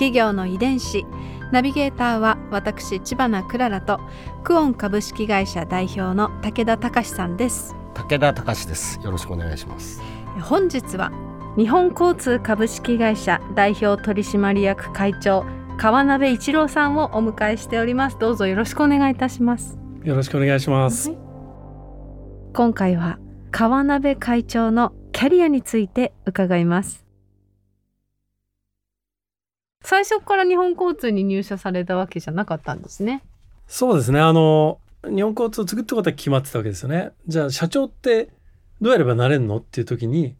企業の遺伝子。ナビゲーターは私千葉なクララとクオン株式会社代表の武田隆さんです。武田隆です。よろしくお願いします。本日は日本交通株式会社代表取締役会長川鍋一郎さんをお迎えしております。どうぞよろしくお願いいたします。よろしくお願いします。今回は川鍋会長のキャリアについて伺います最初から日本交通に入社されたわけじゃなかったんですねそうですね。あの、日本交通を作ったことは決まってたわけですよね。じゃあ、社長ってどうやればなれるのっていう時に、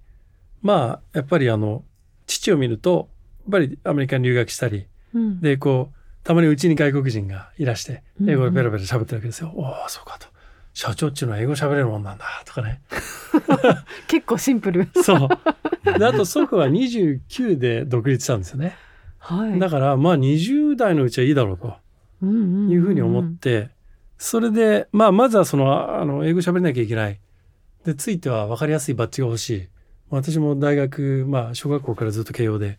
まあ、やっぱりあの、父を見ると、やっぱりアメリカに留学したり、うんで、こう、たまにうちに外国人がいらして、うん英語でベラベラ喋ってるわけですよ。おお、そうかと。社長っていうのは英語喋れるもんなんだ、とかね。結構シンプルそう。で、あと祖父は29で独立したんですよね。はい。だから、まあ20代のうちはいいだろうと。いうふうに思って、それで、まあ、まずはその、あの、英語喋れなきゃいけない。で、ついては分かりやすいバッジが欲しい。私も大学、まあ、小学校からずっと慶応で、いわ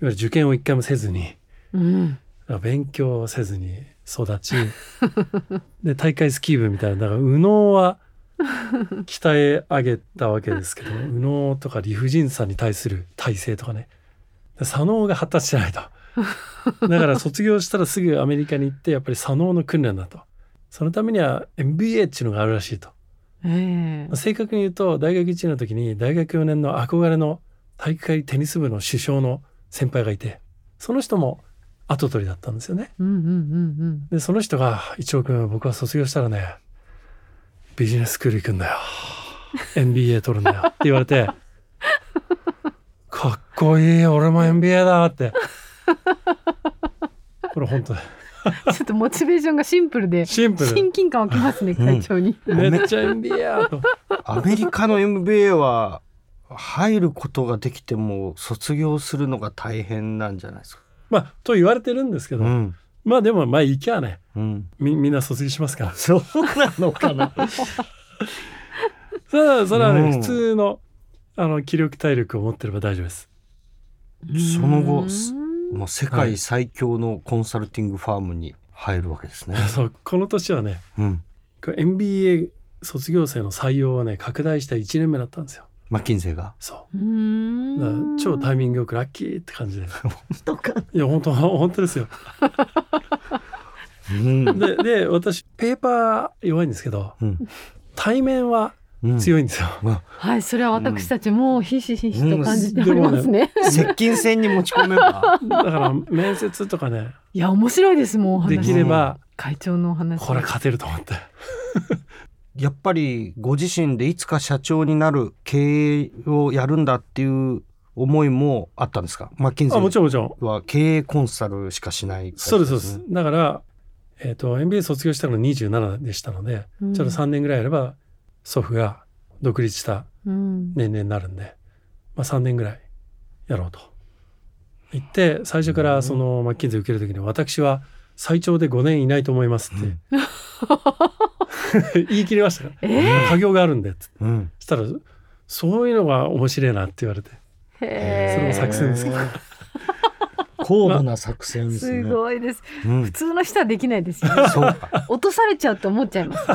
ゆる受験を一回もせずに、うん。勉強せずに育ち、で、大会スキー部みたいな、だから、右脳は鍛え上げたわけですけど、右脳とか理不尽さに対する体制とかね、で左脳が発達してないと。だから卒業したらすぐアメリカに行ってやっぱり左脳の訓練だと。そのためには MBA っていうのがあるらしいと。ええ正確に言うと大学1年の時に大学4年の憧れの体育会テニス部の首相の先輩がいてその人も後取りだったんですよね。でその人が「一応君僕は卒業したらねビジネススクール行くんだよ MBA 取るんだよ」って言われて「かっこいい。俺も MBA だ」って。これ本当うんちょっとモチベーションがシンプルでシンプル。親近感湧きますね会長に、めっちゃ MBA やと。アメリカの MBA は入ることができても卒業するのが大変なんじゃないですか？まあと言われてるんですけど、うん、まあでもまあ行きゃね。うん、みみんな卒業しますから。そうなのかな？それはそれはね、うん。普通のあの気力体力を持ってれば大丈夫です。その後うんもう世界最強のコンサルティングファームに入るわけですね、そうこの年はねうん、MBA 卒業生の採用はね拡大した1年目だったんですよ。マッキンゼーが？そう。う超タイミングよくラッキーって感じで。いや本当本当ですよ。うん。でで私ペーパー弱いんですけどうん。対面はうん、強いんですよ、はいそれは私たちもひしひしと感じておりますね,、接近戦に持ち込めば。だから面接とかね。いや面白いですもんお話。できれば会長のお話。これ勝てると思って。やっぱりご自身でいつか社長になる経営をやるんだっていう思いもあったんですか？マッキンゼあもちーろんもちろん。は経営コンサルしかしない会社そうですそうです。だから、えー、と MBA 卒業したのが27でしたので、うん。ちょうど3年ぐらいやれば祖父が独立したうん。年齢になるんで、まあ、3年ぐらいやろうと。言って最初からそのマッキンゼー受ける時に私は最長で5年いないと思いますって、言い切りましたから、え家業があるんでって。うん。そしたらそういうのが面白いなって言われて。へそれも作戦です。けど高度な作戦ですね。すごいです。うん。普通の人はできないですよね。そうか。落とされちゃうと思っちゃいます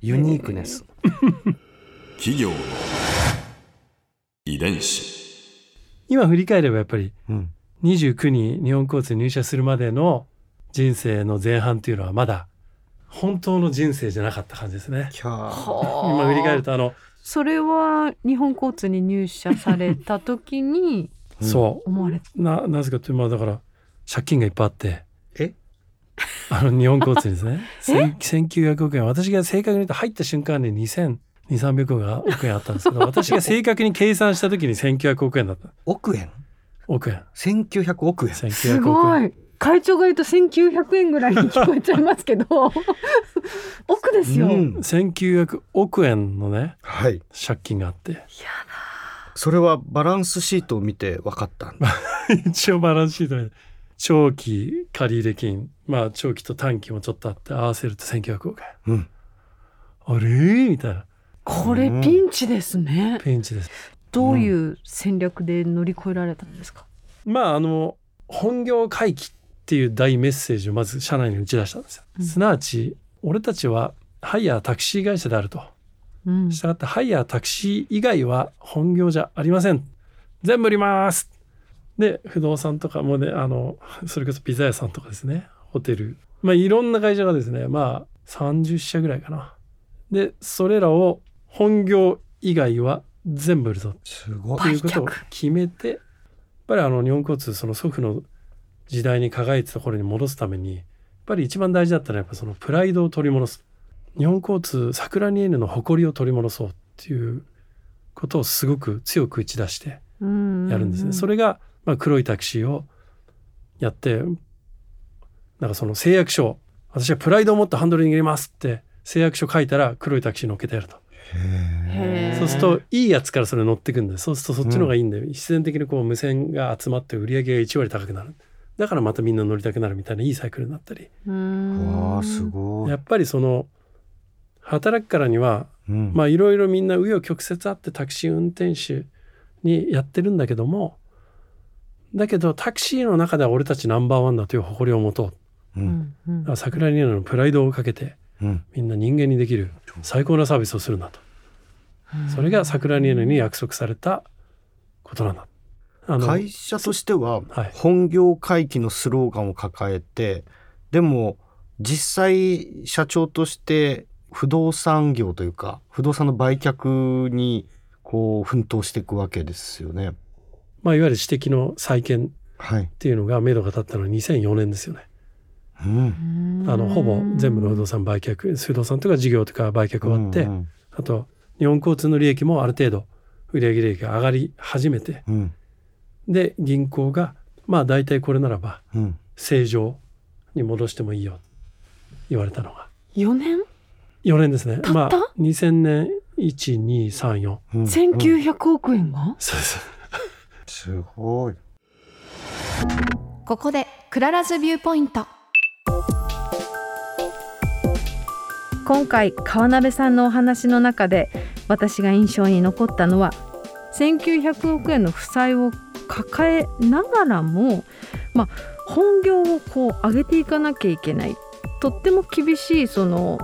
ユニークネス。企業の遺伝子。今振り返ればやっぱりうん。29に日本交通に入社するまでの人生の前半っていうのはまだ本当の人生じゃなかった感じですね。今振り返るとあの、それは日本交通に入社された時に う。んそ思われななぜかというとまあだから借金がいっぱいあって。え？あの日本交通にですね。千1900億円私が正確に言うと入った瞬間に2200300億円あったんですけど 私が正確に計算した時に1900億円だった。億円？億円。1900億円す1900億円ごい。会長が言うと1900円ぐらいに聞こえちゃいますけど。億ですよ、うん。1900億円のねはい。借金があって。それはバランスシートを見て分かったんだ 一応バランスシートで長期借入金。まあ長期と短期もちょっとあって合わせると1900億円うん。あれ？みたいな。これピンチですね。ピンチです。どういう戦略で乗り越えられたんですか、まああの本業回帰っていう大メッセージをまず社内に打ち出したんですよ、うん。すなわち俺たちはハイヤータクシー会社であると。うん。したがってハイヤータクシー以外は本業じゃありません。全部売りますで不動産とかもねあのそれこそピザ屋さんとかですね。ホテル。まあいろんな会社がですねまあ30社ぐらいかな。でそれらを本業以外は全部売るぞすごい。ということを決めてやっぱりあの日本交通その祖父の時代に輝いてた頃に戻すためにやっぱり一番大事だったのはやっぱそのプライドを取り戻す。日本交通桜に N の誇りを取り戻そうっていうことをすごく強く打ち出してやるんですね。それれが、まあ、黒いタクシーをやってなんかその誓約書を私はプライドを持ってハンドル握りますって誓約書書いたら黒いタクシー乗っけてやると。そうするといいやつからそれ乗ってくんでそうするとそっちの方がいいんで、必然的にこう無線が集まって売り上げが1割高くなる。だからまたみんな乗りたくなるみたいないいサイクルになったり。わあすごい。やっぱりその働くからにはうん。まあいろいろみんな紆余曲折あってタクシー運転手にやってるんだけどもだけどタクシーの中では俺たちナンバーワンだという誇りを持とう。ううんんうん。だから桜にのプライドをかけてうん。みんな人間にできる最高なサービスをするんだとそれが桜にに約束されたことなんだ。あの会社としてははい。本業回帰のスローガンを抱えてでも実際社長として不動産業というか不動産の売却にこう奮闘していくわけですよね。まあ、いわゆる私的の再建はい。っていうのが目処が立ったのは2004年ですよね。うん。あのほぼ全部の不動産売却不動産とか事業とか売却終わって、うんあと日本交通の利益もある程度売上利益が上がり始めてうん。で銀行がまあ大体これならばうん。正常に戻してもいいよ言われたのが。4年？4年ですね。たった？まあ2000年1234うん。うん。1900億円が？そうですすごい。ここで Clara's Viewpoint今回川鍋さんのお話の中で私が印象に残ったのは1900億円の負債を抱えながらも、まあ、本業をこう上げていかなきゃいけないとっても厳しいその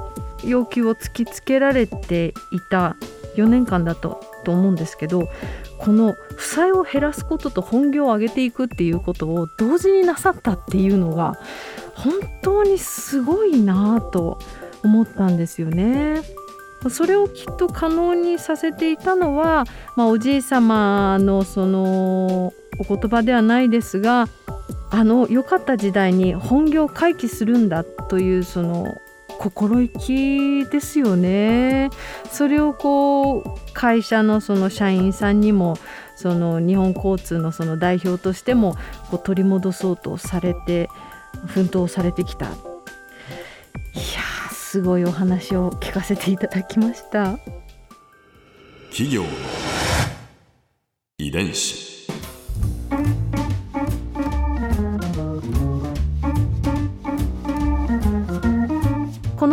要求を突きつけられていた4年間だとと思うんですけどこの負債を減らすことと本業を上げていくっていうことを同時になさったっていうのが本当にすごいなと思ったんですよね。それをきっと可能にさせていたのは、まあ、おじい様のそのお言葉ではないですがあの良かった時代に本業を回帰するんだというその心意気ですよね。それをこう会社のその社員さんにもその日本交通のその代表としてもこう取り戻そうとされて奮闘されてきた。いやすごいお話を聞かせていただきました。企業遺伝子。